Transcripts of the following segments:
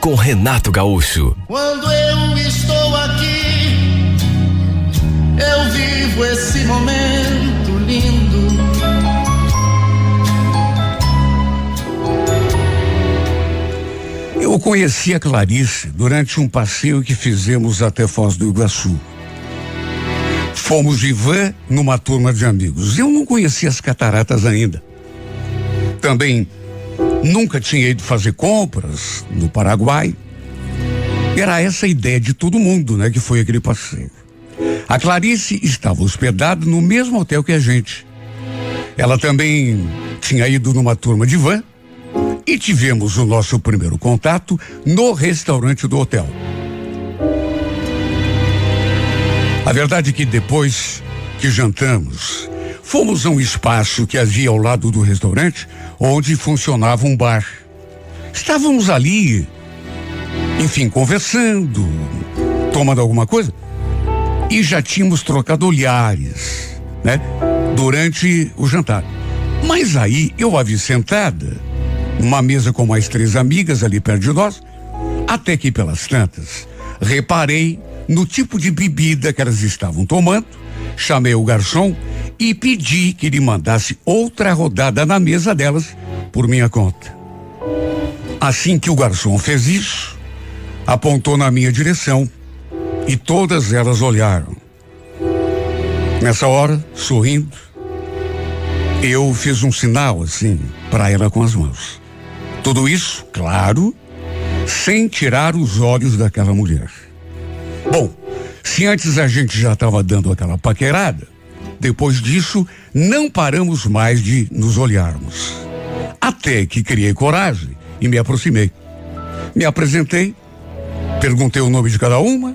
com Renato Gaúcho. Quando eu estou aqui, eu vivo esse momento lindo. Eu conheci a Clarice durante um passeio que fizemos até Foz do Iguaçu. Fomos de van numa turma de amigos. Eu não conhecia as cataratas ainda. Também nunca tinha ido fazer compras no Paraguai. Era essa a ideia de todo mundo, né? Que foi aquele passeio. A Clarice estava hospedada no mesmo hotel que a gente. Ela também tinha ido numa turma de van e tivemos o nosso primeiro contato no restaurante do hotel. A verdade é que depois que jantamos, fomos a um espaço que havia ao lado do restaurante, onde funcionava um bar. Estávamos ali, enfim, conversando, tomando alguma coisa, e já tínhamos trocado olhares, né? Durante o jantar. Mas aí eu a vi sentada, numa mesa com mais três amigas ali perto de nós, até que pelas tantas, reparei no tipo de bebida que elas estavam tomando, chamei o garçom e pedi que ele mandasse outra rodada na mesa delas por minha conta. Assim que o garçom fez isso, apontou na minha direção e todas elas olharam. Nessa hora, sorrindo, eu fiz um sinal assim para ela com as mãos. Tudo isso, claro, sem tirar os olhos daquela mulher. Bom, se antes a gente já estava dando aquela paquerada, depois disso não paramos mais de nos olharmos. Até que criei coragem e me aproximei. Me apresentei, perguntei o nome de cada uma.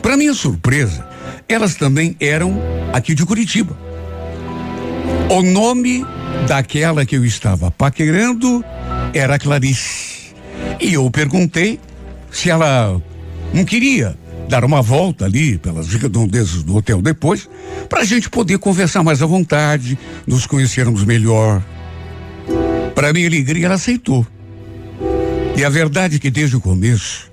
Para minha surpresa, elas também eram aqui de Curitiba. O nome daquela que eu estava paquerando era Clarice. E eu perguntei se ela não queria dar uma volta ali pelas redondezas do hotel depois, para a gente poder conversar mais à vontade, nos conhecermos melhor. Para minha alegria, ela aceitou. E a verdade é que desde o começo,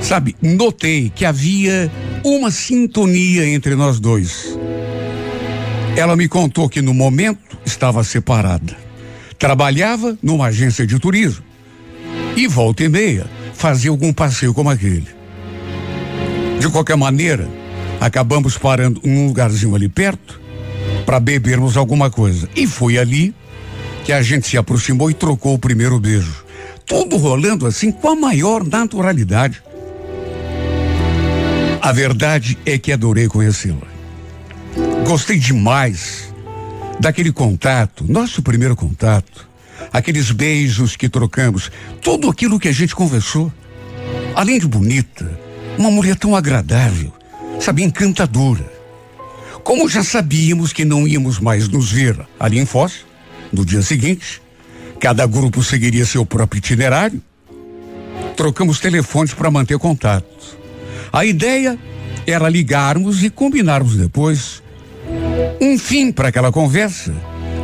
sabe, notei que havia uma sintonia entre nós dois. Ela me contou que no momento estava separada. Trabalhava numa agência de turismo. E volta e meia fazia algum passeio como aquele. De qualquer maneira, acabamos parando num lugarzinho ali perto para bebermos alguma coisa. E foi ali que a gente se aproximou e trocou o primeiro beijo. Tudo rolando assim com a maior naturalidade. A verdade é que adorei conhecê-la. Gostei demais daquele contato, nosso primeiro contato, aqueles beijos que trocamos, tudo aquilo que a gente conversou. Além de bonita, uma mulher tão agradável, sabe, encantadora. Como já sabíamos que não íamos mais nos ver ali em Foz, no dia seguinte, cada grupo seguiria seu próprio itinerário, trocamos telefones para manter contato. A ideia era ligarmos e combinarmos depois um fim para aquela conversa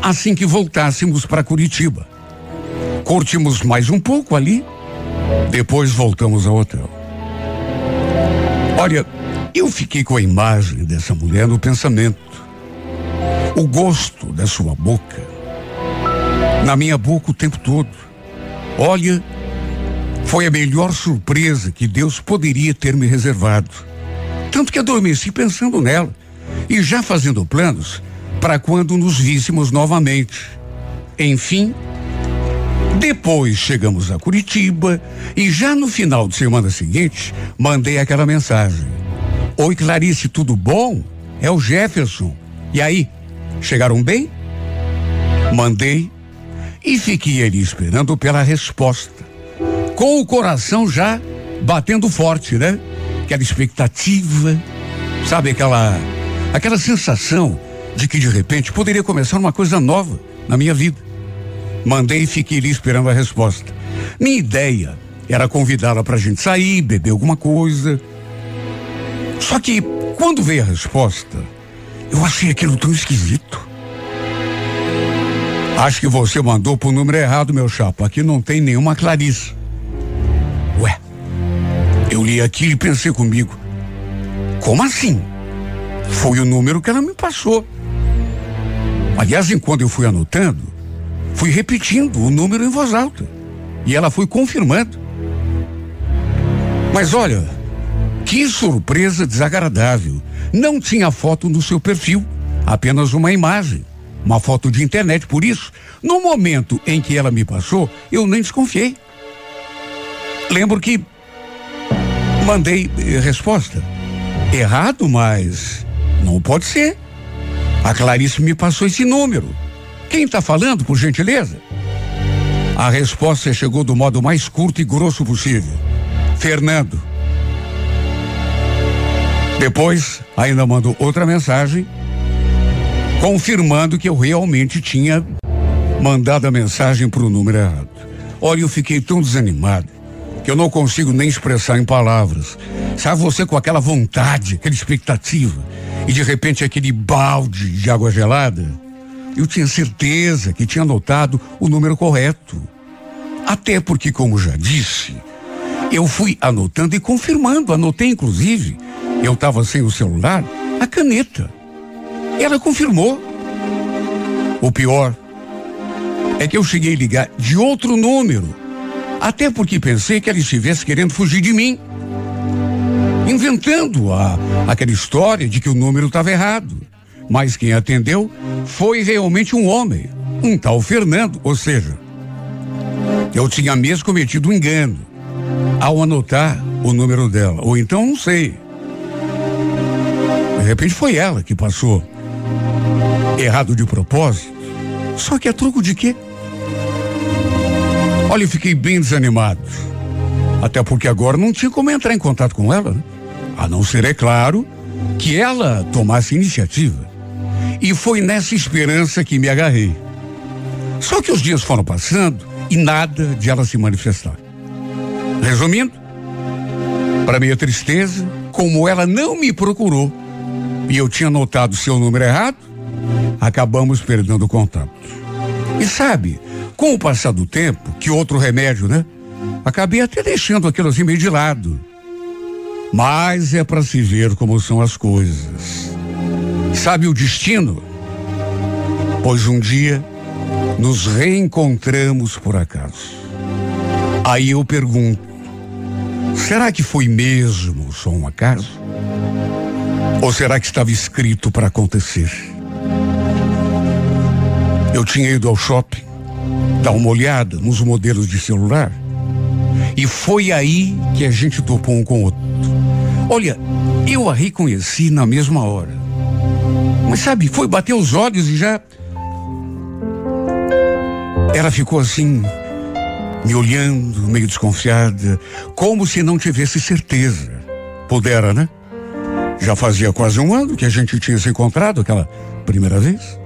assim que voltássemos para Curitiba. Curtimos mais um pouco ali, depois voltamos ao hotel. Olha, eu fiquei com a imagem dessa mulher no pensamento. O gosto da sua boca. Na minha boca o tempo todo. Olha, foi a melhor surpresa que Deus poderia ter me reservado. Tanto que adormeci pensando nela e já fazendo planos para quando nos víssemos novamente. Enfim, depois chegamos a Curitiba e já no final de semana seguinte mandei aquela mensagem. Oi Clarice, tudo bom? É o Jefferson. E aí, chegaram bem? Mandei e fiquei ali esperando pela resposta. Com o coração já batendo forte, né? aquela expectativa, sabe aquela aquela sensação de que de repente poderia começar uma coisa nova na minha vida. Mandei e fiquei ali esperando a resposta. Minha ideia era convidá-la para a gente sair, beber alguma coisa. Só que quando veio a resposta, eu achei aquilo tão esquisito. Acho que você mandou pro número errado, meu chapa. Aqui não tem nenhuma Clarice. Ué, eu li aquilo e pensei comigo. Como assim? Foi o número que ela me passou. Aliás, enquanto eu fui anotando, fui repetindo o número em voz alta. E ela foi confirmando. Mas olha, que surpresa desagradável. Não tinha foto no seu perfil, apenas uma imagem. Uma foto de internet. Por isso, no momento em que ela me passou, eu nem desconfiei. Lembro que mandei eh, resposta. Errado, mas não pode ser. A Clarice me passou esse número. Quem está falando, por gentileza? A resposta chegou do modo mais curto e grosso possível. Fernando. Depois, ainda mandou outra mensagem, confirmando que eu realmente tinha mandado a mensagem para o número errado. Olha, eu fiquei tão desanimado que eu não consigo nem expressar em palavras. Sabe você com aquela vontade, aquela expectativa, e de repente aquele balde de água gelada? Eu tinha certeza que tinha anotado o número correto. Até porque, como já disse, eu fui anotando e confirmando, anotei inclusive. Eu estava sem o celular, a caneta. Ela confirmou. O pior é que eu cheguei a ligar de outro número. Até porque pensei que ela estivesse querendo fugir de mim. Inventando a, aquela história de que o número estava errado. Mas quem atendeu foi realmente um homem, um tal Fernando, ou seja, eu tinha mesmo cometido um engano ao anotar o número dela. Ou então, não sei. De repente foi ela que passou errado de propósito. Só que é truco de quê? Olha, eu fiquei bem desanimado. Até porque agora não tinha como entrar em contato com ela, né? A não ser, é claro, que ela tomasse iniciativa. E foi nessa esperança que me agarrei. Só que os dias foram passando e nada de ela se manifestar. Resumindo, para minha tristeza, como ela não me procurou e eu tinha notado seu número errado, acabamos perdendo contato. E sabe, com o passar do tempo, que outro remédio, né? Acabei até deixando aquilo assim meio de lado. Mas é para se ver como são as coisas. Sabe o destino? Pois um dia nos reencontramos por acaso. Aí eu pergunto: será que foi mesmo só um acaso? Ou será que estava escrito para acontecer? Eu tinha ido ao shopping, dar uma olhada nos modelos de celular, e foi aí que a gente topou um com o outro. Olha, eu a reconheci na mesma hora. Mas sabe, foi bater os olhos e já. Ela ficou assim, me olhando, meio desconfiada, como se não tivesse certeza. Pudera, né? Já fazia quase um ano que a gente tinha se encontrado aquela primeira vez.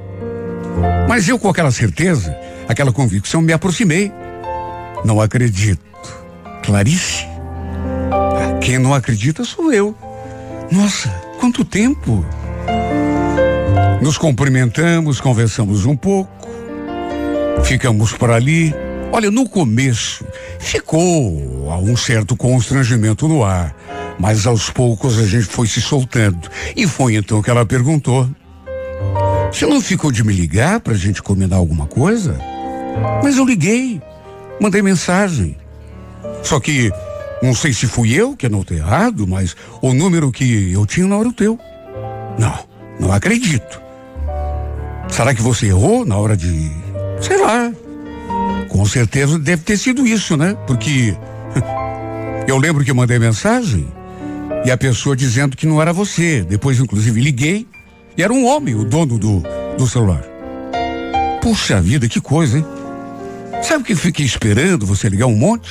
Mas eu, com aquela certeza, aquela convicção, me aproximei. Não acredito. Clarice? Quem não acredita sou eu. Nossa, quanto tempo! Nos cumprimentamos, conversamos um pouco, ficamos por ali. Olha, no começo ficou um certo constrangimento no ar, mas aos poucos a gente foi se soltando. E foi então que ela perguntou: Você não ficou de me ligar para a gente combinar alguma coisa? Mas eu liguei, mandei mensagem. Só que não sei se fui eu que anotei errado, mas o número que eu tinha não era o teu. Não, não acredito. Será que você errou na hora de. Sei lá. Com certeza deve ter sido isso, né? Porque eu lembro que mandei mensagem e a pessoa dizendo que não era você. Depois, inclusive, liguei e era um homem, o dono do, do celular. Puxa vida, que coisa, hein? Sabe o que eu fiquei esperando você ligar um monte?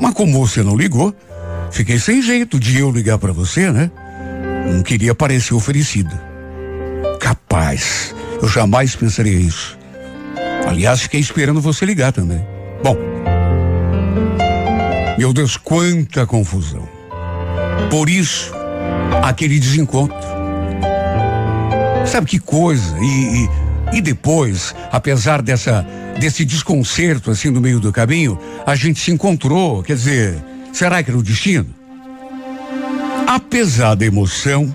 Mas como você não ligou, Fiquei sem jeito de eu ligar para você, né? Não queria parecer oferecida. Capaz, eu jamais pensaria isso. Aliás, fiquei esperando você ligar também. Bom, meu Deus, quanta confusão. Por isso, aquele desencontro. Sabe que coisa? E, e, e, depois, apesar dessa, desse desconcerto assim no meio do caminho, a gente se encontrou. Quer dizer, será que era o destino? Apesar da emoção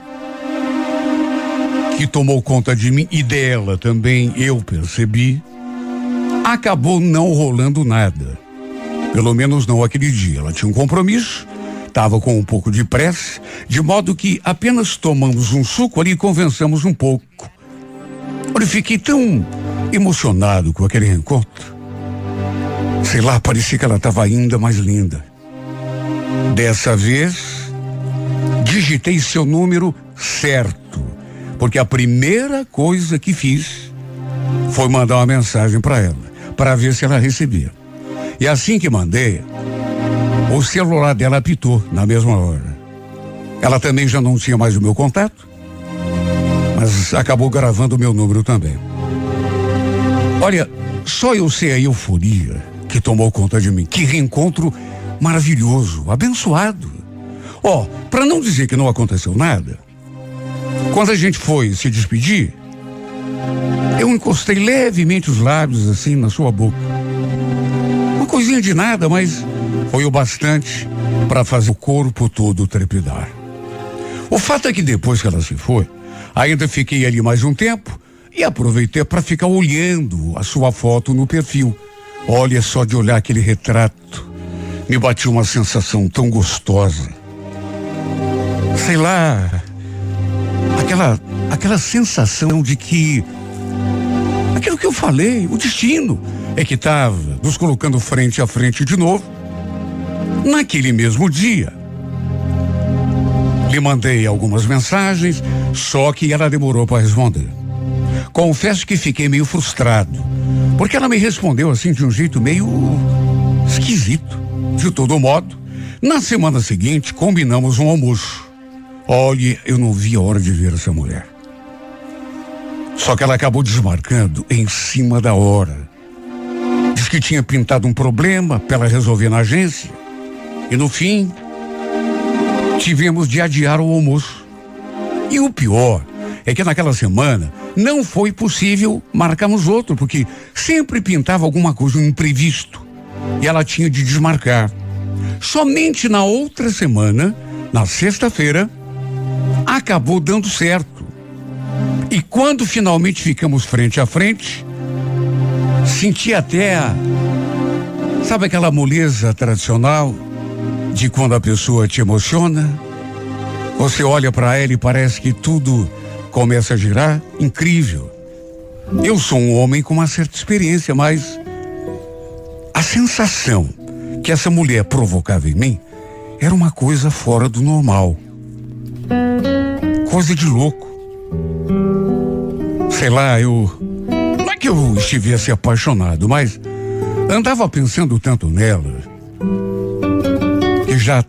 que tomou conta de mim e dela também, eu percebi, acabou não rolando nada. Pelo menos não aquele dia. Ela tinha um compromisso, estava com um pouco de pressa, de modo que apenas tomamos um suco ali e conversamos um pouco. Olha, fiquei tão emocionado com aquele encontro. Sei lá, parecia que ela estava ainda mais linda. Dessa vez, digitei seu número certo, porque a primeira coisa que fiz foi mandar uma mensagem para ela, para ver se ela recebia. E assim que mandei, o celular dela apitou na mesma hora. Ela também já não tinha mais o meu contato, mas acabou gravando o meu número também. Olha, só eu sei a euforia que tomou conta de mim. Que reencontro maravilhoso, abençoado. Ó, oh, para não dizer que não aconteceu nada, quando a gente foi se despedir, eu encostei levemente os lábios assim na sua boca coisinha de nada, mas foi o bastante para fazer o corpo todo trepidar. O fato é que depois que ela se foi, ainda fiquei ali mais um tempo e aproveitei para ficar olhando a sua foto no perfil. Olha só de olhar aquele retrato, me bateu uma sensação tão gostosa. Sei lá, aquela aquela sensação de que aquilo que eu falei, o destino é que estava nos colocando frente a frente de novo. Naquele mesmo dia, lhe mandei algumas mensagens, só que ela demorou para responder. Confesso que fiquei meio frustrado, porque ela me respondeu assim de um jeito meio esquisito. De todo modo, na semana seguinte combinamos um almoço. Olhe, eu não vi a hora de ver essa mulher. Só que ela acabou desmarcando em cima da hora. Diz que tinha pintado um problema para ela resolver na agência. E no fim, tivemos de adiar o almoço. E o pior é que naquela semana não foi possível marcarmos outro, porque sempre pintava alguma coisa, um imprevisto. E ela tinha de desmarcar. Somente na outra semana, na sexta-feira, acabou dando certo. E quando finalmente ficamos frente a frente, Senti até a. Sabe aquela moleza tradicional de quando a pessoa te emociona? Você olha para ela e parece que tudo começa a girar? Incrível. Eu sou um homem com uma certa experiência, mas a sensação que essa mulher provocava em mim era uma coisa fora do normal. Coisa de louco. Sei lá, eu que eu estivesse apaixonado, mas andava pensando tanto nela que já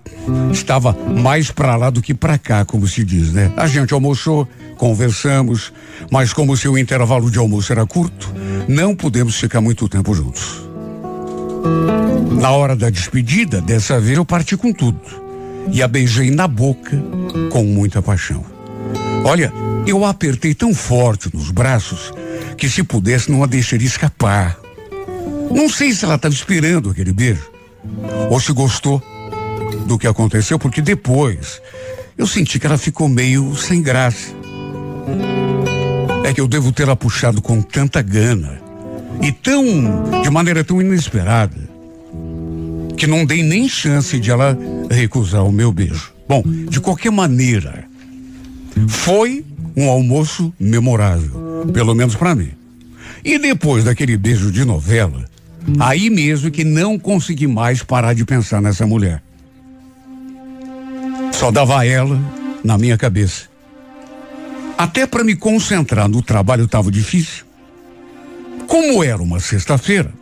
estava mais para lá do que para cá, como se diz, né? A gente almoçou, conversamos, mas como seu intervalo de almoço era curto, não pudemos ficar muito tempo juntos. Na hora da despedida, dessa vez eu parti com tudo e a beijei na boca com muita paixão. Olha, eu a apertei tão forte nos braços que se pudesse não a deixaria escapar. Não sei se ela estava esperando aquele beijo ou se gostou do que aconteceu, porque depois eu senti que ela ficou meio sem graça. É que eu devo tê-la puxado com tanta gana e tão de maneira tão inesperada que não dei nem chance de ela recusar o meu beijo. Bom, de qualquer maneira, foi um almoço memorável, pelo menos para mim. E depois daquele beijo de novela, aí mesmo que não consegui mais parar de pensar nessa mulher. Só dava ela na minha cabeça. Até para me concentrar no trabalho estava difícil. Como era uma sexta-feira,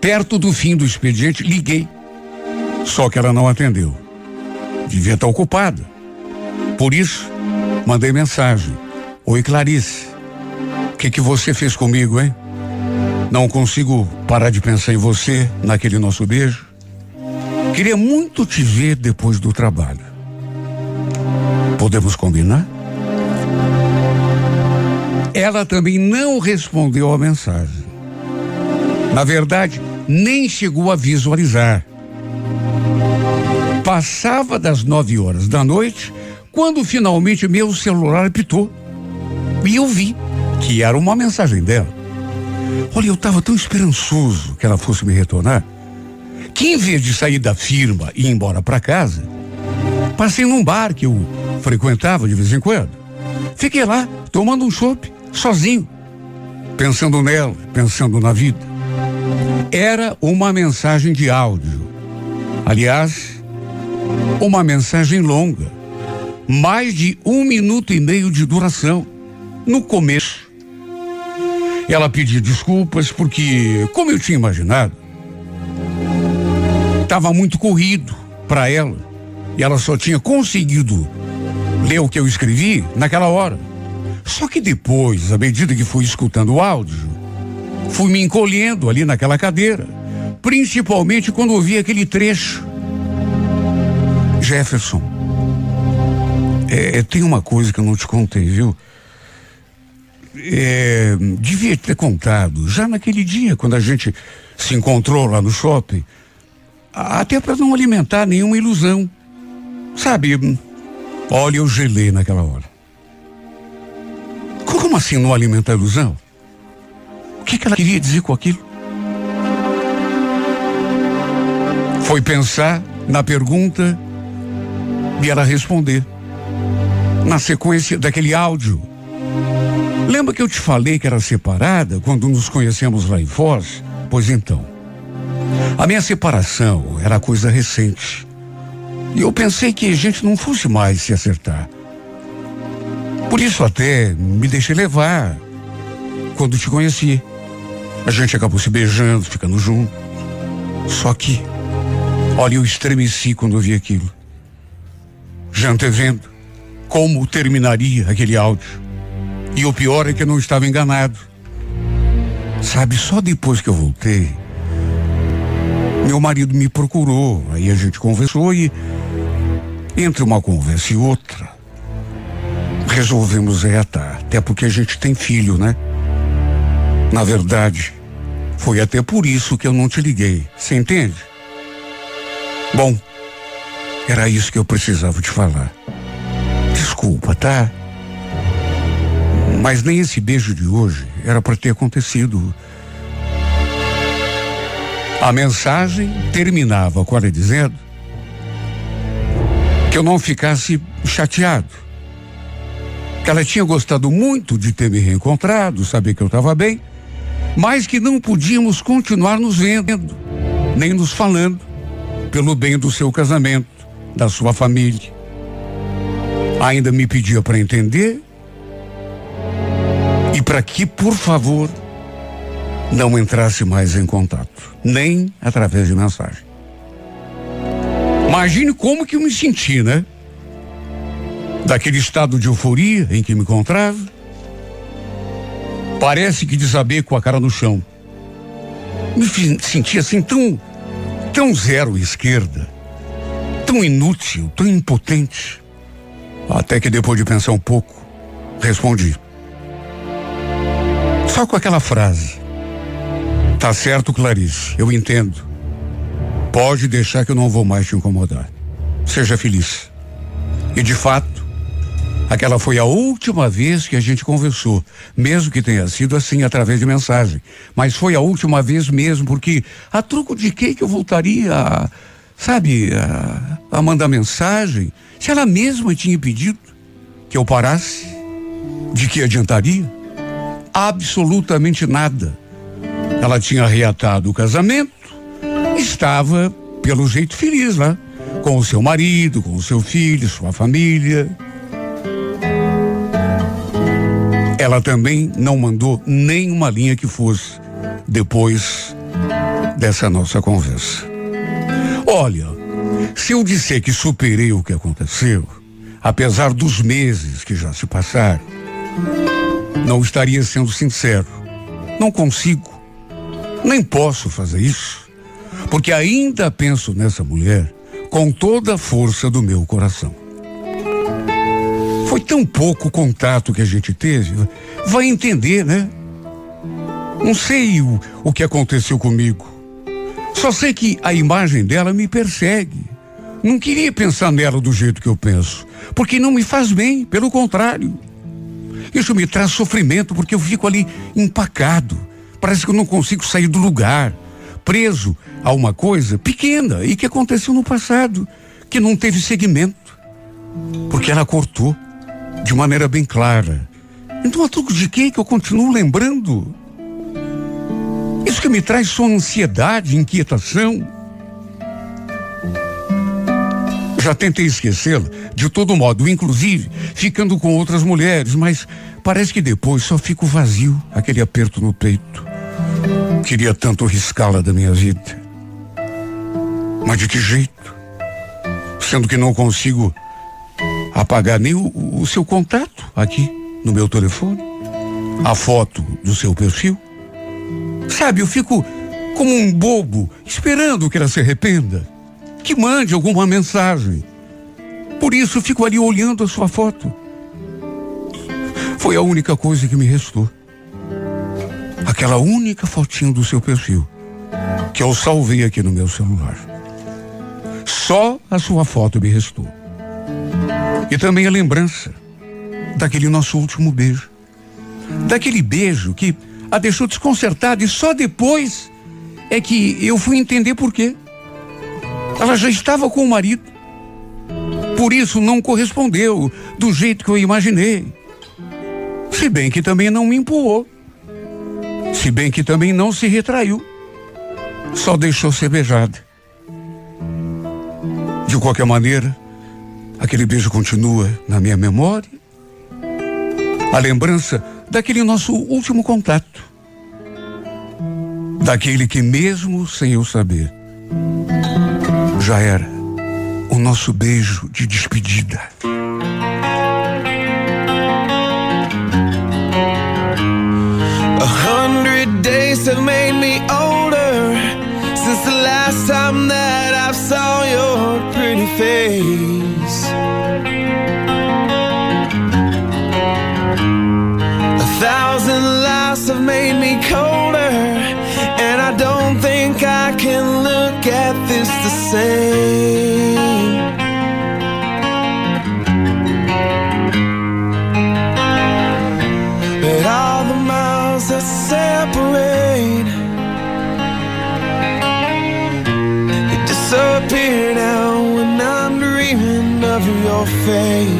perto do fim do expediente, liguei Só que ela não atendeu. Devia estar ocupada. Por isso, mandei mensagem. Oi, Clarice. O que, que você fez comigo, hein? Não consigo parar de pensar em você naquele nosso beijo. Queria muito te ver depois do trabalho. Podemos combinar? Ela também não respondeu a mensagem. Na verdade, nem chegou a visualizar. Passava das nove horas da noite quando finalmente meu celular apitou. E eu vi que era uma mensagem dela. Olha, eu estava tão esperançoso que ela fosse me retornar, que em vez de sair da firma e ir embora para casa, passei num bar que eu frequentava de vez em quando. Fiquei lá, tomando um chopp, sozinho, pensando nela, pensando na vida. Era uma mensagem de áudio. Aliás, uma mensagem longa, mais de um minuto e meio de duração. No começo, ela pediu desculpas porque, como eu tinha imaginado, estava muito corrido para ela e ela só tinha conseguido ler o que eu escrevi naquela hora. Só que depois, à medida que fui escutando o áudio, fui me encolhendo ali naquela cadeira, principalmente quando ouvi aquele trecho. Jefferson, é, tem uma coisa que eu não te contei, viu? É, devia ter contado já naquele dia, quando a gente se encontrou lá no shopping, até para não alimentar nenhuma ilusão. Sabe, olha, eu gelei naquela hora. Como assim não alimentar ilusão? Que, que ela queria dizer com aquilo? Foi pensar na pergunta e ela responder. Na sequência daquele áudio. Lembra que eu te falei que era separada quando nos conhecemos lá em Foz? Pois então. A minha separação era coisa recente. E eu pensei que a gente não fosse mais se acertar. Por isso até me deixei levar quando te conheci. A gente acabou se beijando, ficando junto. Só que, olha, eu estremeci quando eu vi aquilo. Já antevendo como terminaria aquele áudio. E o pior é que eu não estava enganado. Sabe, só depois que eu voltei, meu marido me procurou, aí a gente conversou e entre uma conversa e outra, resolvemos reatar, até porque a gente tem filho, né? Na verdade, foi até por isso que eu não te liguei, você entende? Bom, era isso que eu precisava te falar. Desculpa, tá? Mas nem esse beijo de hoje era para ter acontecido. A mensagem terminava com ela dizendo que eu não ficasse chateado. Que ela tinha gostado muito de ter me reencontrado, saber que eu estava bem, mas que não podíamos continuar nos vendo, nem nos falando, pelo bem do seu casamento, da sua família. Ainda me pedia para entender e para que, por favor, não entrasse mais em contato, nem através de mensagem. Imagine como que eu me senti, né? Daquele estado de euforia em que me encontrava. Parece que desabei com a cara no chão. Me senti assim tão, tão zero esquerda, tão inútil, tão impotente. Até que depois de pensar um pouco, respondi. Só com aquela frase. Tá certo, Clarice, eu entendo. Pode deixar que eu não vou mais te incomodar. Seja feliz. E de fato, aquela foi a última vez que a gente conversou, mesmo que tenha sido assim através de mensagem. Mas foi a última vez mesmo, porque a truco de que que eu voltaria a, sabe, a, a mandar mensagem, se ela mesma tinha pedido que eu parasse? De que adiantaria? absolutamente nada. Ela tinha reatado o casamento, estava, pelo jeito, feliz lá, né? com o seu marido, com o seu filho, sua família. Ela também não mandou nenhuma linha que fosse depois dessa nossa conversa. Olha, Se eu disser que superei o que aconteceu, apesar dos meses que já se passaram, não estaria sendo sincero. Não consigo. Nem posso fazer isso. Porque ainda penso nessa mulher com toda a força do meu coração. Foi tão pouco contato que a gente teve. Vai entender, né? Não sei o, o que aconteceu comigo. Só sei que a imagem dela me persegue. Não queria pensar nela do jeito que eu penso, porque não me faz bem, pelo contrário. Isso me traz sofrimento porque eu fico ali empacado. Parece que eu não consigo sair do lugar, preso a uma coisa pequena e que aconteceu no passado, que não teve seguimento. Porque ela cortou de maneira bem clara. Então a truco de quê que eu continuo lembrando? Isso que me traz só ansiedade, inquietação. Já tentei esquecê-la de todo modo, inclusive ficando com outras mulheres, mas parece que depois só fico vazio, aquele aperto no peito. Queria tanto riscá-la da minha vida. Mas de que jeito? Sendo que não consigo apagar nem o, o seu contato aqui no meu telefone, a foto do seu perfil. Sabe, eu fico como um bobo, esperando que ela se arrependa, que mande alguma mensagem. Por isso fico ali olhando a sua foto. Foi a única coisa que me restou. Aquela única fotinho do seu perfil que eu salvei aqui no meu celular. Só a sua foto me restou. E também a lembrança daquele nosso último beijo. Daquele beijo que a deixou desconcertada e só depois é que eu fui entender por quê. Ela já estava com o marido. Por isso não correspondeu do jeito que eu imaginei. Se bem que também não me empurrou. Se bem que também não se retraiu. Só deixou ser beijada. De qualquer maneira, aquele beijo continua na minha memória. A lembrança daquele nosso último contato. Daquele que, mesmo sem eu saber, já era o nosso beijo de despedida. A hundred days have made me older since the last time that I saw your pretty face. Same. But all the miles that separate They disappear now when I'm dreaming of your face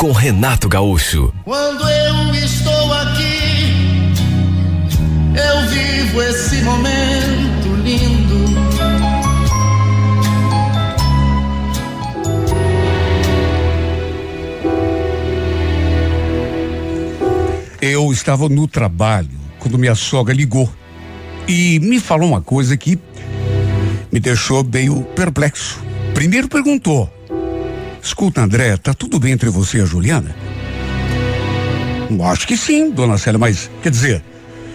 com Renato Gaúcho. Quando eu estou aqui, eu vivo esse momento lindo. Eu estava no trabalho quando minha sogra ligou e me falou uma coisa que me deixou meio perplexo. Primeiro perguntou: Escuta, André, tá tudo bem entre você e a Juliana? Acho que sim, dona Célia, mas quer dizer,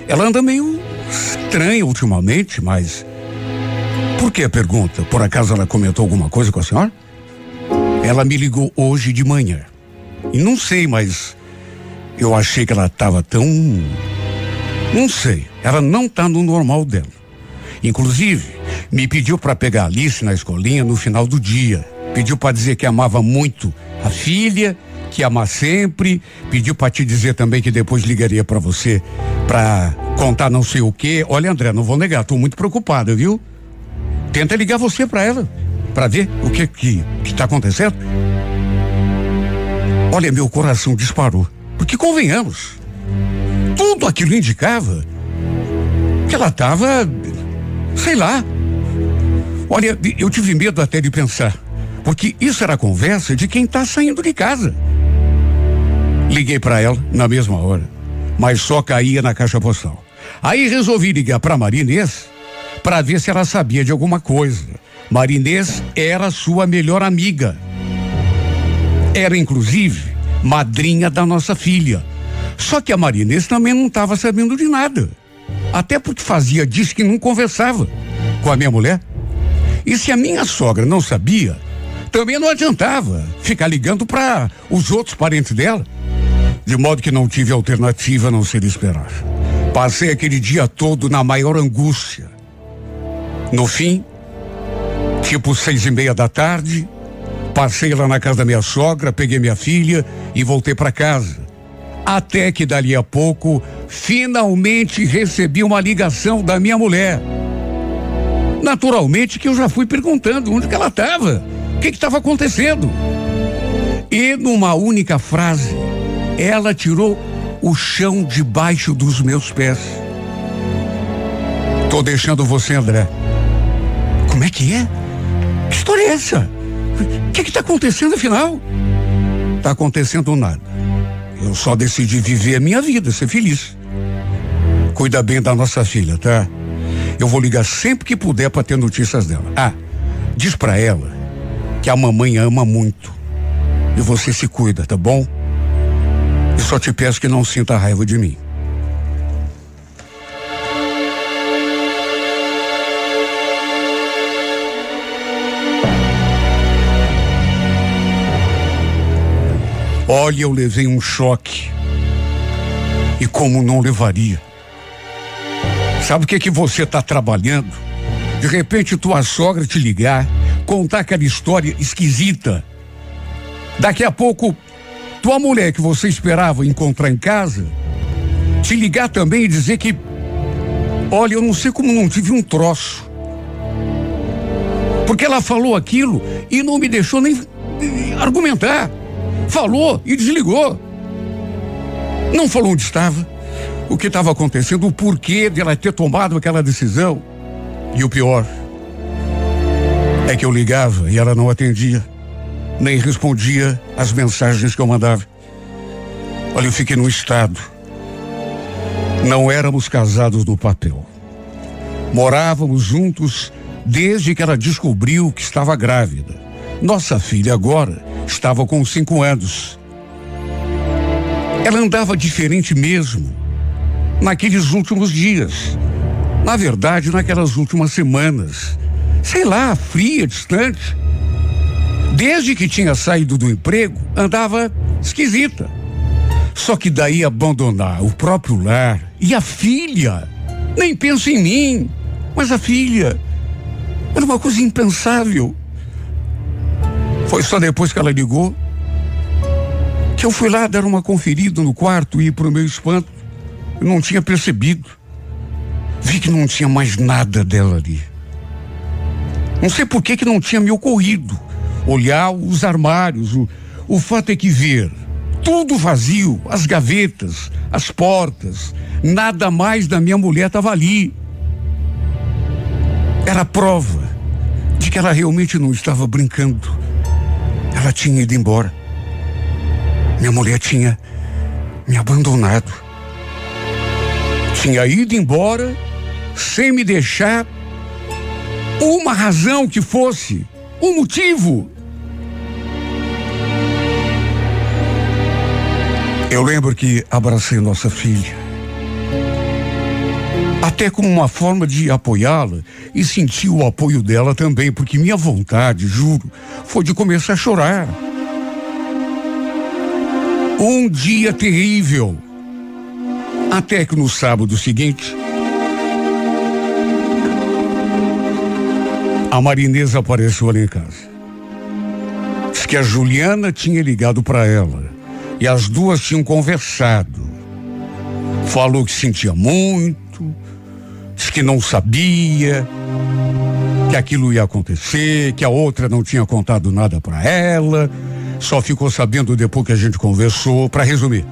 ela anda meio estranha ultimamente, mas. Por que a pergunta? Por acaso ela comentou alguma coisa com a senhora? Ela me ligou hoje de manhã. E não sei, mas eu achei que ela estava tão. Não sei. Ela não está no normal dela. Inclusive, me pediu para pegar a Alice na escolinha no final do dia. Pediu para dizer que amava muito a filha, que ama sempre. Pediu para te dizer também que depois ligaria para você para contar não sei o quê. Olha, André, não vou negar, tô muito preocupada, viu? Tenta ligar você para ela, para ver o que que que tá acontecendo. Olha, meu coração disparou. Porque convenhamos, tudo aquilo indicava que ela estava, sei lá. Olha, eu tive medo até de pensar, porque isso era conversa de quem está saindo de casa. Liguei para ela na mesma hora, mas só caía na caixa postal. Aí resolvi ligar para Marinês para ver se ela sabia de alguma coisa. Marinês era sua melhor amiga. Era inclusive madrinha da nossa filha. Só que a Marinês também não estava sabendo de nada. Até porque fazia disso que não conversava com a minha mulher. E se a minha sogra não sabia, também não adiantava ficar ligando para os outros parentes dela. De modo que não tive alternativa a não ser esperar. Passei aquele dia todo na maior angústia. No fim, tipo seis e meia da tarde, Passei lá na casa da minha sogra, peguei minha filha e voltei para casa. Até que dali a pouco, finalmente recebi uma ligação da minha mulher. Naturalmente que eu já fui perguntando onde que ela estava, que estava acontecendo. E numa única frase, ela tirou o chão debaixo dos meus pés. Tô deixando você, André. Como é que é? Que história é essa? O que está acontecendo afinal? Está acontecendo nada. Eu só decidi viver a minha vida, ser feliz. Cuida bem da nossa filha, tá? Eu vou ligar sempre que puder para ter notícias dela. Ah, diz para ela que a mamãe ama muito. E você se cuida, tá bom? E só te peço que não sinta raiva de mim. Olha, eu levei um choque. E como não levaria? Sabe o que que você está trabalhando? De repente tua sogra te ligar, contar aquela história esquisita. Daqui a pouco, tua mulher que você esperava encontrar em casa, te ligar também e dizer que, olha, eu não sei como não tive um troço. Porque ela falou aquilo e não me deixou nem argumentar. Falou e desligou. Não falou onde estava, o que estava acontecendo, o porquê dela ter tomado aquela decisão. E o pior é que eu ligava e ela não atendia, nem respondia às mensagens que eu mandava. Olha, eu fiquei num estado. Não éramos casados no papel. Morávamos juntos desde que ela descobriu que estava grávida. Nossa filha agora Estava com cinco anos. Ela andava diferente mesmo naqueles últimos dias. Na verdade, naquelas últimas semanas. Sei lá, fria, distante. Desde que tinha saído do emprego, andava esquisita. Só que daí abandonar o próprio lar e a filha. Nem penso em mim, mas a filha. Era uma coisa impensável. Foi só depois que ela ligou que eu fui lá dar uma conferida no quarto e, para o meu espanto, eu não tinha percebido. Vi que não tinha mais nada dela ali. Não sei por que que não tinha me ocorrido olhar os armários. O, o fato é que ver tudo vazio, as gavetas, as portas, nada mais da minha mulher estava ali. Era prova de que ela realmente não estava brincando. Ela tinha ido embora. Minha mulher tinha me abandonado. Tinha ido embora sem me deixar uma razão que fosse, um motivo. Eu lembro que abracei nossa filha. Até como uma forma de apoiá-la e sentir o apoio dela também, porque minha vontade, juro, foi de começar a chorar. Um dia terrível. Até que no sábado seguinte, a Marinesa apareceu ali em casa. Diz que a Juliana tinha ligado para ela e as duas tinham conversado. Falou que sentia muito, disse que não sabia que aquilo ia acontecer, que a outra não tinha contado nada para ela, só ficou sabendo depois que a gente conversou. Para resumir,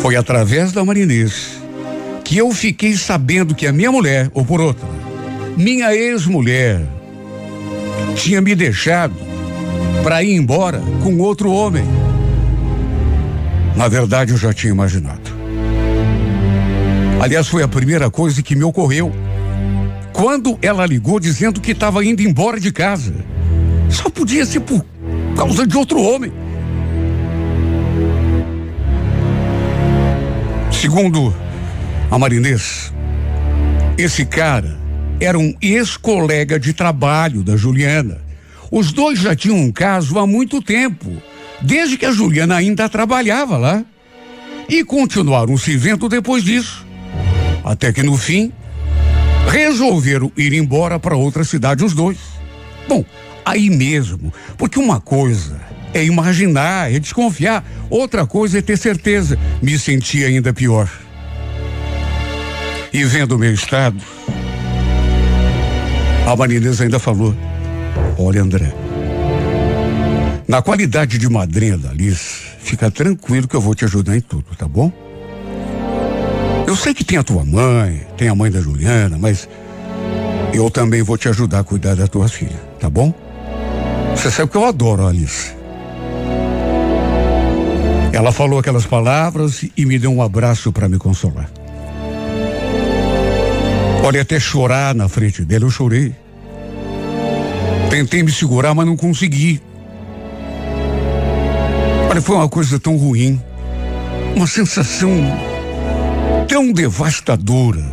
foi através da Marinês que eu fiquei sabendo que a minha mulher, ou por outra, minha ex-mulher, tinha me deixado para ir embora com outro homem. Na verdade, eu já tinha imaginado. Aliás, foi a primeira coisa que me ocorreu. Quando ela ligou dizendo que estava indo embora de casa. Só podia ser por causa de outro homem. Segundo a Marinês, esse cara era um ex-colega de trabalho da Juliana. Os dois já tinham um caso há muito tempo desde que a Juliana ainda trabalhava lá. E continuaram se vendo depois disso. Até que no fim, resolveram ir embora para outra cidade os dois. Bom, aí mesmo, porque uma coisa é imaginar, é desconfiar, outra coisa é ter certeza. Me senti ainda pior. E vendo o meu estado, a Marinesa ainda falou: Olha, André, na qualidade de madrinha da Alice, fica tranquilo que eu vou te ajudar em tudo, tá bom? Eu sei que tem a tua mãe, tem a mãe da Juliana, mas eu também vou te ajudar a cuidar da tua filha, tá bom? Você sabe que eu adoro a Alice. Ela falou aquelas palavras e me deu um abraço para me consolar. Olha, até chorar na frente dele, eu chorei. Tentei me segurar, mas não consegui. Olha, foi uma coisa tão ruim, uma sensação tão devastadora.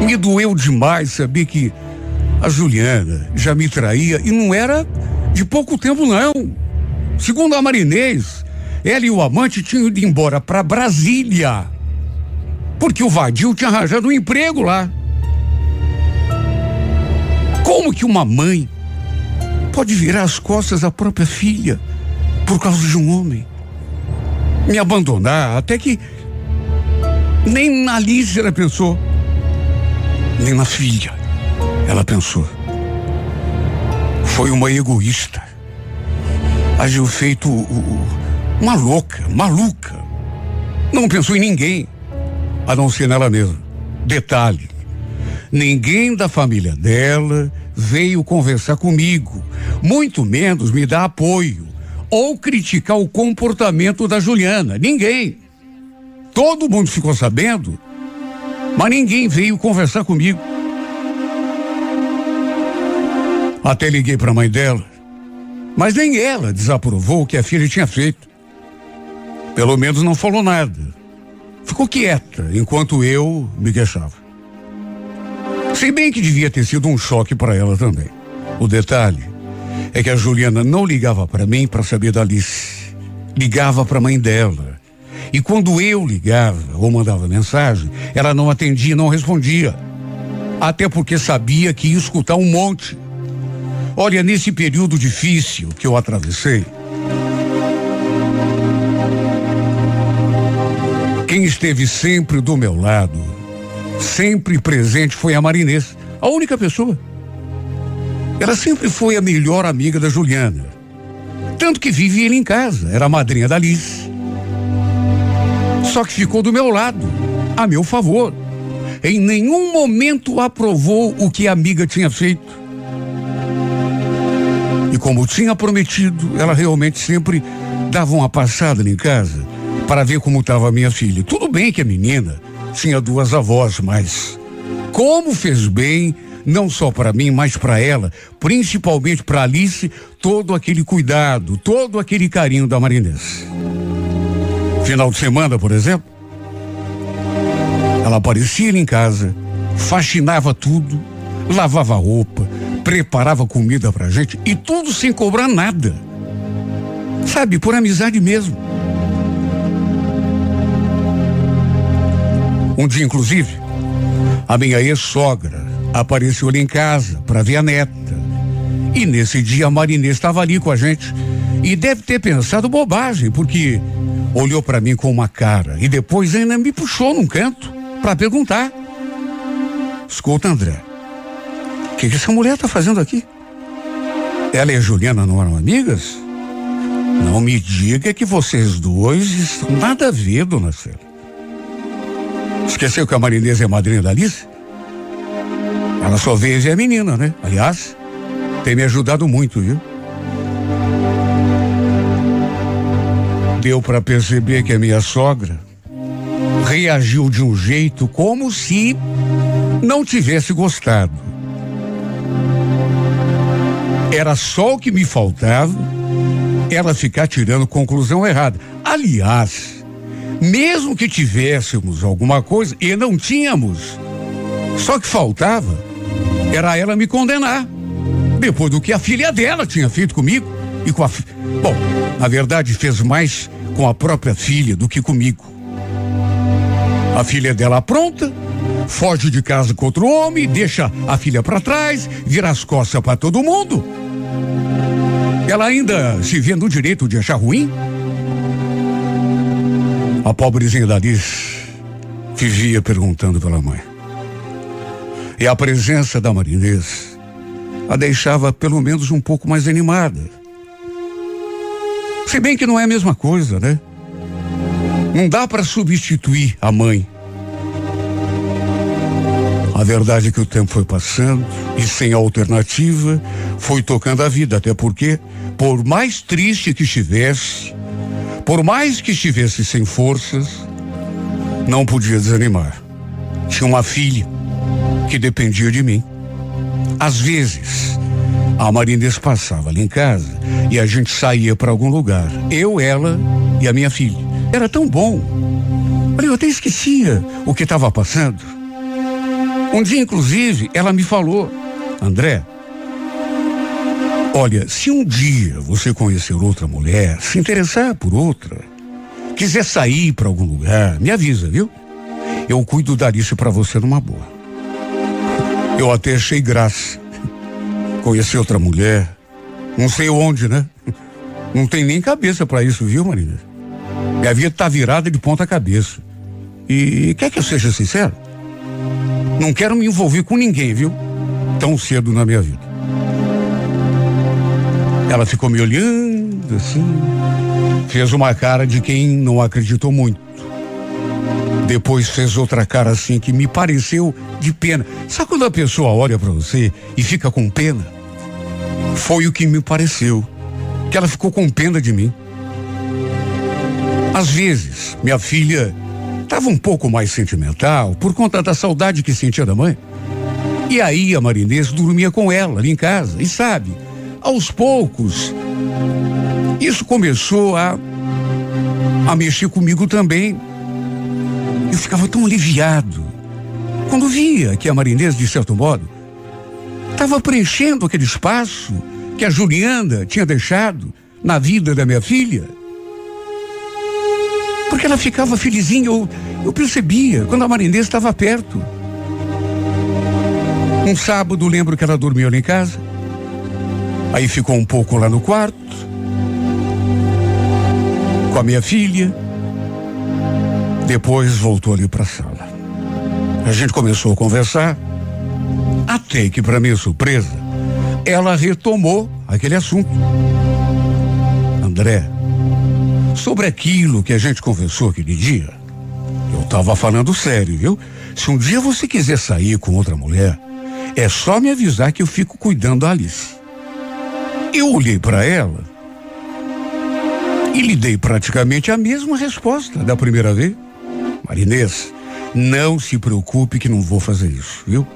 Me doeu demais saber que a Juliana já me traía e não era de pouco tempo, não. Segundo a Marinês, ela e o amante tinham ido embora para Brasília, porque o Vadil tinha arranjado um emprego lá. Como que uma mãe pode virar as costas à própria filha? por causa de um homem. Me abandonar, até que nem na Alice ela pensou, nem na filha ela pensou. Foi uma egoísta. Agiu feito uma louca, maluca. Não pensou em ninguém, a não ser nela mesma. Detalhe: ninguém da família dela veio conversar comigo, muito menos me dar apoio ou criticar o comportamento da Juliana. Ninguém. Todo mundo ficou sabendo, mas ninguém veio conversar comigo. Até liguei para a mãe dela, mas nem ela desaprovou o que a filha tinha feito. Pelo menos não falou nada. Ficou quieta enquanto eu me queixava. Se bem que devia ter sido um choque para ela também. O detalhe é que a Juliana não ligava para mim para saber da Alice. ligava para a mãe dela. E quando eu ligava ou mandava mensagem, ela não atendia, não respondia. Até porque sabia que ia escutar um monte. Olha, nesse período difícil que eu atravessei, quem esteve sempre do meu lado, sempre presente, foi a Marinês, a única pessoa. Ela sempre foi a melhor amiga da Juliana. Tanto que vive ele em casa, era a madrinha da Alice. Só que ficou do meu lado, a meu favor. Em nenhum momento aprovou o que a amiga tinha feito. E como tinha prometido, ela realmente sempre dava uma passada em casa para ver como estava minha filha. Tudo bem que a menina tinha duas avós, mas como fez bem não só para mim, mas para ela, principalmente para Alice, todo aquele cuidado, todo aquele carinho da Marinês. Final de semana, por exemplo, ela aparecia em casa, faxinava tudo, lavava roupa, preparava comida pra gente e tudo sem cobrar nada. Sabe, por amizade mesmo. Um dia, inclusive, a minha ex-sogra apareceu ali em casa para ver a neta. E nesse dia a Marinês estava ali com a gente. E deve ter pensado bobagem, porque olhou para mim com uma cara e depois ainda me puxou num canto para perguntar. Escuta, André, o que, que essa mulher tá fazendo aqui? Ela e a Juliana não eram amigas? Não me diga que vocês dois estão nada a ver, dona Célia. Esqueceu que a Marinês é madrinha da Alice? Ela só vez é a menina, né? Aliás, tem me ajudado muito, viu? Deu para perceber que a minha sogra reagiu de um jeito como se não tivesse gostado. Era só o que me faltava ela ficar tirando conclusão errada. Aliás, mesmo que tivéssemos alguma coisa, e não tínhamos, só que faltava era ela me condenar. Depois do que a filha dela tinha feito comigo e com a. Bom, na verdade, fez mais com a própria filha do que comigo. A filha dela pronta, foge de casa com outro homem, deixa a filha para trás, vira as costas para todo mundo. Ela ainda se vê no direito de achar ruim? A pobrezinha da Liz vivia perguntando pela mãe. E a presença da Marinês a deixava pelo menos um pouco mais animada. Se bem que não é a mesma coisa, né? Não dá para substituir a mãe. A verdade é que o tempo foi passando e sem alternativa foi tocando a vida, até porque, por mais triste que estivesse, por mais que estivesse sem forças, não podia desanimar. Tinha uma filha que dependia de mim. Às vezes, a Marinês passava ali em casa e a gente saía para algum lugar. Eu, ela e a minha filha. Era tão bom. Eu até esquecia o que estava passando. Um dia, inclusive, ela me falou: André, olha, se um dia você conhecer outra mulher, se interessar por outra, quiser sair para algum lugar, me avisa, viu? Eu cuido da Alice para você numa boa. Eu até achei graça. Conheci outra mulher. Não sei onde, né? Não tem nem cabeça para isso, viu, Marina? Minha vida tá virada de ponta cabeça. E quer que eu seja sincero? Não quero me envolver com ninguém, viu? Tão cedo na minha vida. Ela ficou me olhando assim, fez uma cara de quem não acreditou muito. Depois fez outra cara assim que me pareceu de pena. Sabe quando a pessoa olha para você e fica com pena? Foi o que me pareceu. Que ela ficou com pena de mim. Às vezes, minha filha estava um pouco mais sentimental por conta da saudade que sentia da mãe. E aí a Marinês dormia com ela ali em casa. E sabe, aos poucos, isso começou a, a mexer comigo também. Eu ficava tão aliviado quando via que a Marinês, de certo modo, estava preenchendo aquele espaço que a Juliana tinha deixado na vida da minha filha. Porque ela ficava felizinha, eu, eu percebia, quando a Marinês estava perto. Um sábado, lembro que ela dormiu lá em casa. Aí ficou um pouco lá no quarto. Com a minha filha. Depois voltou ali para a sala. A gente começou a conversar. Até que, para minha surpresa, ela retomou aquele assunto. André, sobre aquilo que a gente conversou aquele dia, eu estava falando sério, viu? Se um dia você quiser sair com outra mulher, é só me avisar que eu fico cuidando da Alice. Eu olhei para ela e lhe dei praticamente a mesma resposta da primeira vez. Marinês, não se preocupe que não vou fazer isso, viu?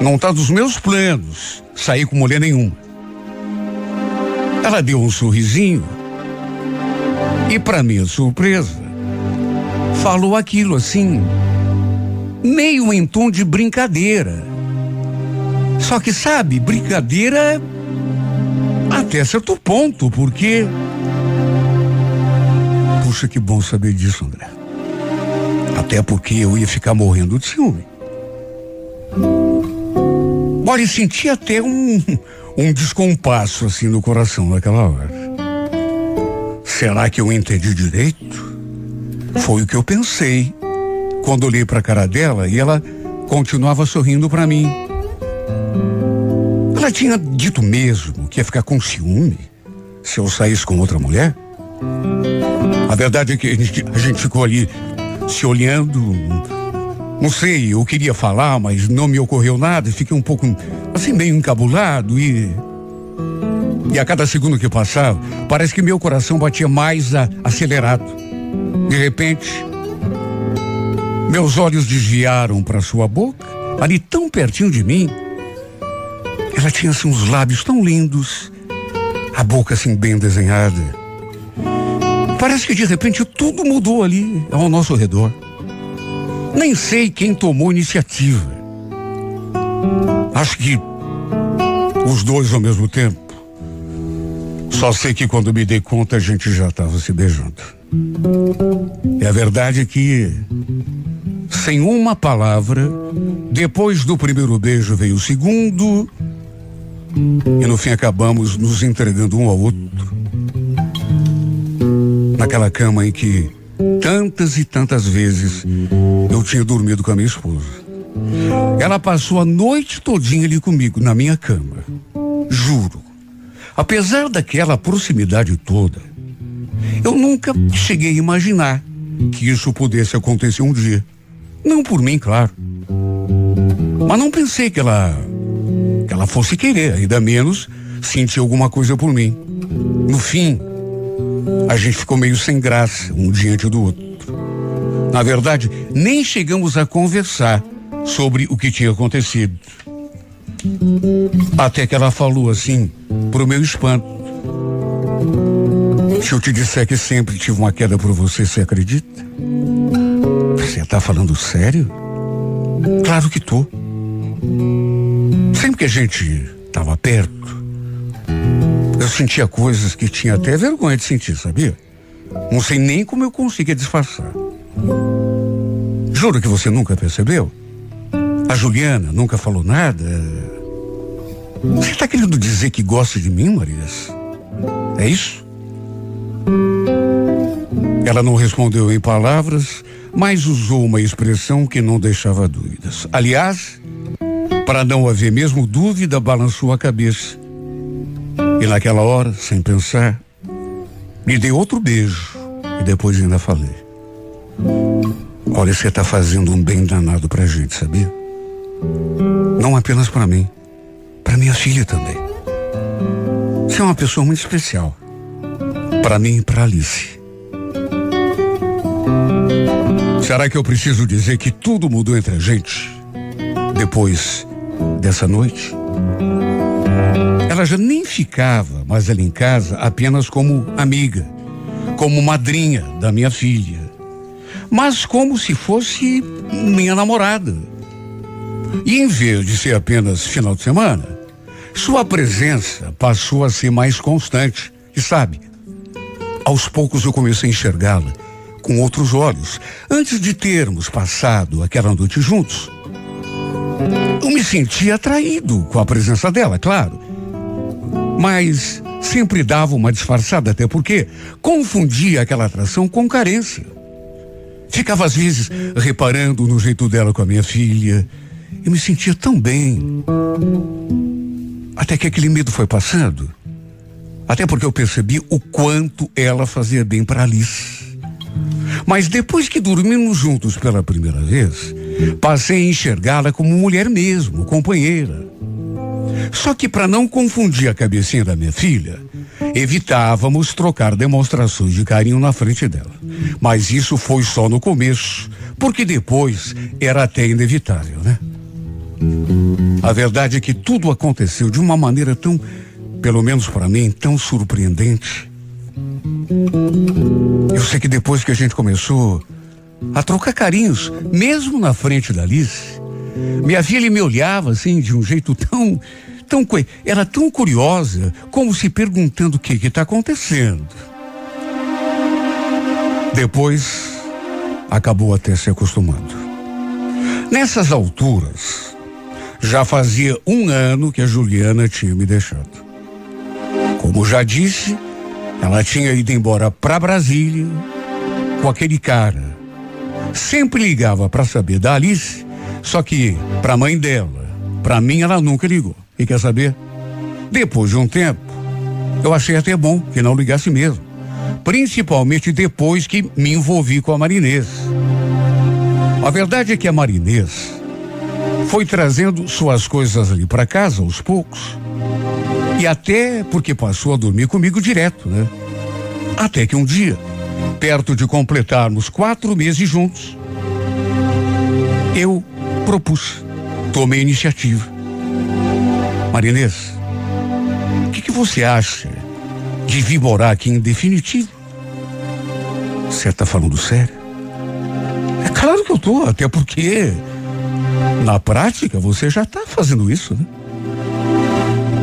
Não está dos meus planos sair com mulher nenhuma. Ela deu um sorrisinho e, para minha surpresa, falou aquilo assim, meio em tom de brincadeira. Só que sabe, brincadeira até certo ponto, porque. Puxa, que bom saber disso, André. Até porque eu ia ficar morrendo de ciúme. Olha, senti até um, um descompasso assim no coração naquela hora. Será que eu entendi direito? Foi o que eu pensei quando olhei para a cara dela e ela continuava sorrindo para mim. Ela tinha dito mesmo que ia ficar com ciúme se eu saísse com outra mulher? A verdade é que a gente, a gente ficou ali se olhando. Não sei, eu queria falar, mas não me ocorreu nada. Fiquei um pouco assim, meio encabulado e. E a cada segundo que passava, parece que meu coração batia mais a, acelerado. De repente, meus olhos desviaram para sua boca, ali tão pertinho de mim. Ela tinha assim uns lábios tão lindos, a boca assim bem desenhada. Parece que de repente tudo mudou ali ao nosso redor. Nem sei quem tomou iniciativa. Acho que os dois ao mesmo tempo. Só sei que quando me dei conta a gente já estava se beijando. E a verdade é que, sem uma palavra, depois do primeiro beijo veio o segundo, e no fim acabamos nos entregando um ao outro. Naquela cama em que tantas e tantas vezes eu tinha dormido com a minha esposa. Ela passou a noite todinha ali comigo, na minha cama. Juro. Apesar daquela proximidade toda, eu nunca cheguei a imaginar que isso pudesse acontecer um dia. Não por mim, claro. Mas não pensei que ela ela fosse querer, ainda menos sentir alguma coisa por mim. No fim, a gente ficou meio sem graça, um diante do outro. Na verdade, nem chegamos a conversar sobre o que tinha acontecido. Até que ela falou assim, pro meu espanto. Se eu te disser que sempre tive uma queda por você, você acredita? Você tá falando sério? Claro que tô. Sempre que a gente estava perto, eu sentia coisas que tinha até vergonha de sentir, sabia? Não sei nem como eu conseguia disfarçar. Juro que você nunca percebeu? A Juliana nunca falou nada. Você está querendo dizer que gosta de mim, Marias? É isso? Ela não respondeu em palavras, mas usou uma expressão que não deixava dúvidas. Aliás, para não haver mesmo dúvida, balançou a cabeça. E naquela hora, sem pensar, me dei outro beijo e depois ainda falei. Olha, você está fazendo um bem danado pra gente, sabia? Não apenas para mim, para minha filha também. Você é uma pessoa muito especial. Para mim e para Alice. Será que eu preciso dizer que tudo mudou entre a gente? Depois dessa noite. Ela já nem ficava mais ali em casa apenas como amiga, como madrinha da minha filha, mas como se fosse minha namorada. E em vez de ser apenas final de semana, sua presença passou a ser mais constante. E sabe, aos poucos eu comecei a enxergá-la com outros olhos. Antes de termos passado aquela noite juntos, eu me sentia atraído com a presença dela, claro. Mas sempre dava uma disfarçada, até porque confundia aquela atração com carência. Ficava às vezes reparando no jeito dela com a minha filha. Eu me sentia tão bem. Até que aquele medo foi passando. Até porque eu percebi o quanto ela fazia bem para Alice. Mas depois que dormimos juntos pela primeira vez, passei a enxergá-la como mulher mesmo, companheira. Só que para não confundir a cabecinha da minha filha, evitávamos trocar demonstrações de carinho na frente dela. Mas isso foi só no começo, porque depois era até inevitável, né? A verdade é que tudo aconteceu de uma maneira tão, pelo menos para mim, tão surpreendente. Eu sei que depois que a gente começou a trocar carinhos, mesmo na frente da Alice, minha filha me olhava assim de um jeito tão, tão, era tão curiosa, como se perguntando o que está acontecendo. Depois, acabou até se acostumando. Nessas alturas, já fazia um ano que a Juliana tinha me deixado. Como já disse, ela tinha ido embora para Brasília com aquele cara. Sempre ligava para saber da Alice, só que para a mãe dela, para mim ela nunca ligou. E quer saber? Depois de um tempo, eu achei até bom que não ligasse mesmo. Principalmente depois que me envolvi com a Marinês. A verdade é que a Marinês foi trazendo suas coisas ali para casa aos poucos. E até porque passou a dormir comigo direto, né? Até que um dia, perto de completarmos quatro meses juntos, eu propus, tomei iniciativa. Marinês, o que, que você acha de vir morar aqui em definitivo? Você está falando sério? É claro que eu tô, até porque na prática você já está fazendo isso, né?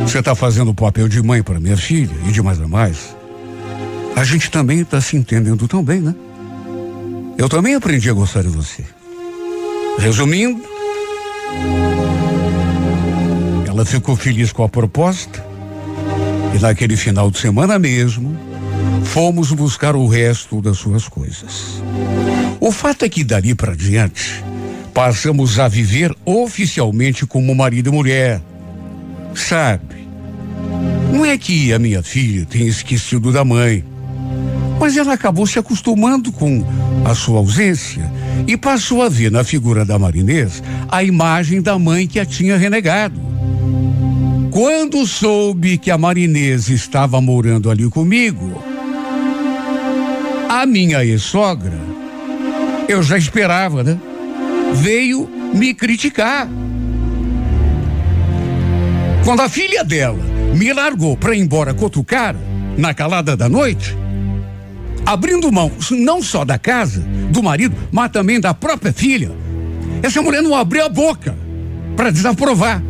Você está fazendo o papel de mãe para minha filha e de mais a mais. A gente também está se entendendo tão bem, né? Eu também aprendi a gostar de você. Resumindo, ela ficou feliz com a proposta e naquele final de semana mesmo fomos buscar o resto das suas coisas. O fato é que dali para diante passamos a viver oficialmente como marido e mulher. Sabe? Não é que a minha filha tenha esquecido da mãe, mas ela acabou se acostumando com a sua ausência e passou a ver na figura da Marinês a imagem da mãe que a tinha renegado. Quando soube que a Marinês estava morando ali comigo, a minha ex-sogra, eu já esperava, né? Veio me criticar. Quando a filha dela me largou para ir embora cara, na calada da noite, abrindo mão não só da casa, do marido, mas também da própria filha, essa mulher não abriu a boca para desaprovar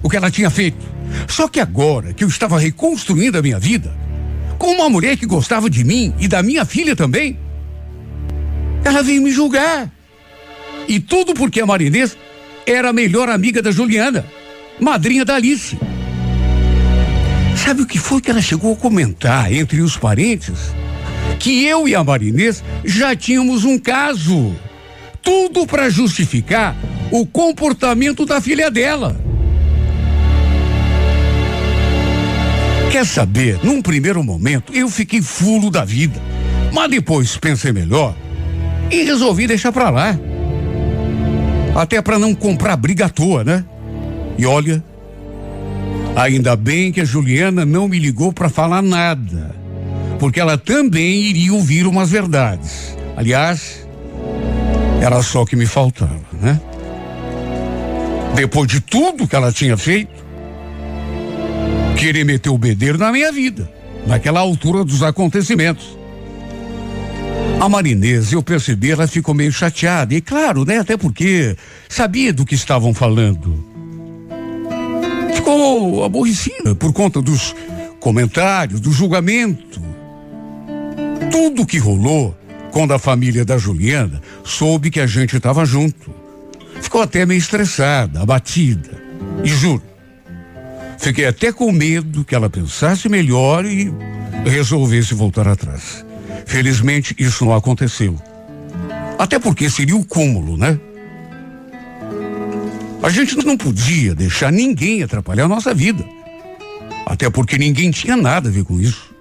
o que ela tinha feito. Só que agora que eu estava reconstruindo a minha vida, com uma mulher que gostava de mim e da minha filha também, ela veio me julgar. E tudo porque a Marinês era a melhor amiga da Juliana, madrinha da Alice. Sabe o que foi que ela chegou a comentar entre os parentes? Que eu e a Marinês já tínhamos um caso. Tudo para justificar o comportamento da filha dela. Quer saber? Num primeiro momento, eu fiquei fulo da vida. Mas depois pensei melhor e resolvi deixar pra lá. Até para não comprar briga à toa, né? E olha, ainda bem que a Juliana não me ligou para falar nada, porque ela também iria ouvir umas verdades. Aliás, era só o que me faltava, né? Depois de tudo que ela tinha feito, querer meter o bedelho na minha vida, naquela altura dos acontecimentos. A Marinês, eu percebi, ela ficou meio chateada. E claro, né? Até porque sabia do que estavam falando. Ficou aborrecida por conta dos comentários, do julgamento. Tudo que rolou Quando a família da Juliana soube que a gente estava junto, ficou até meio estressada, abatida. E juro, fiquei até com medo que ela pensasse melhor e resolvesse voltar atrás. Felizmente, isso não aconteceu. Até porque seria o cúmulo, né? A gente não podia deixar ninguém atrapalhar a nossa vida. Até porque ninguém tinha nada a ver com isso.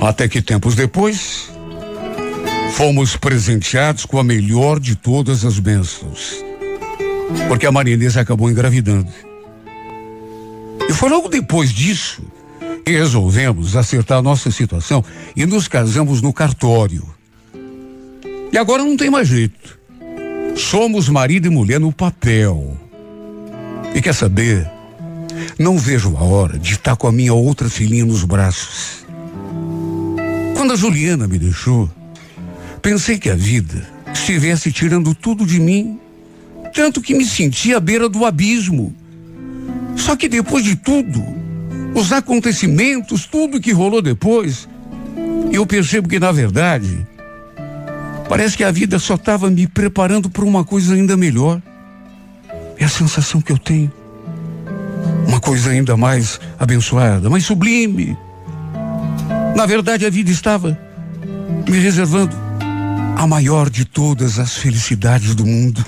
Até que tempos depois, fomos presenteados com a melhor de todas as bênçãos. Porque a Marinês acabou engravidando. E foi logo depois disso que resolvemos acertar a nossa situação e nos casamos no cartório. E agora não tem mais jeito. Somos marido e mulher no papel. E quer saber? Não vejo a hora de estar com a minha outra filhinha nos braços. Quando a Juliana me deixou, pensei que a vida estivesse tirando tudo de mim, tanto que me senti à beira do abismo. Só que depois de tudo, os acontecimentos, tudo que rolou depois, eu percebo que, na verdade, parece que a vida só estava me preparando para uma coisa ainda melhor. É a sensação que eu tenho. Uma coisa ainda mais abençoada, mais sublime. Na verdade, a vida estava me reservando a maior de todas as felicidades do mundo.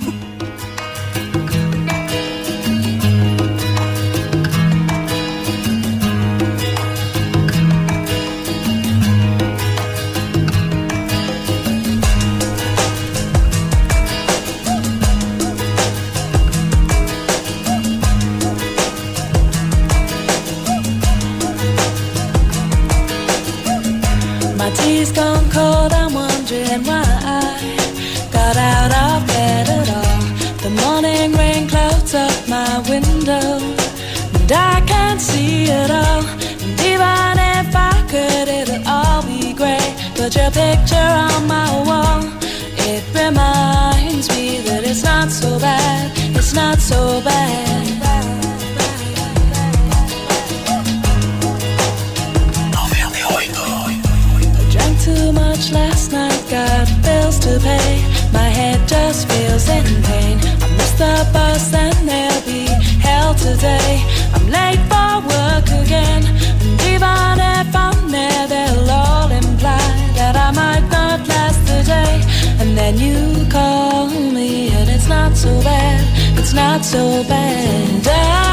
the bus and there'll be hell today. I'm late for work again. And even if I'm there, they'll all imply that I might not last the day. And then you call me, and it's not so bad, it's not so bad. I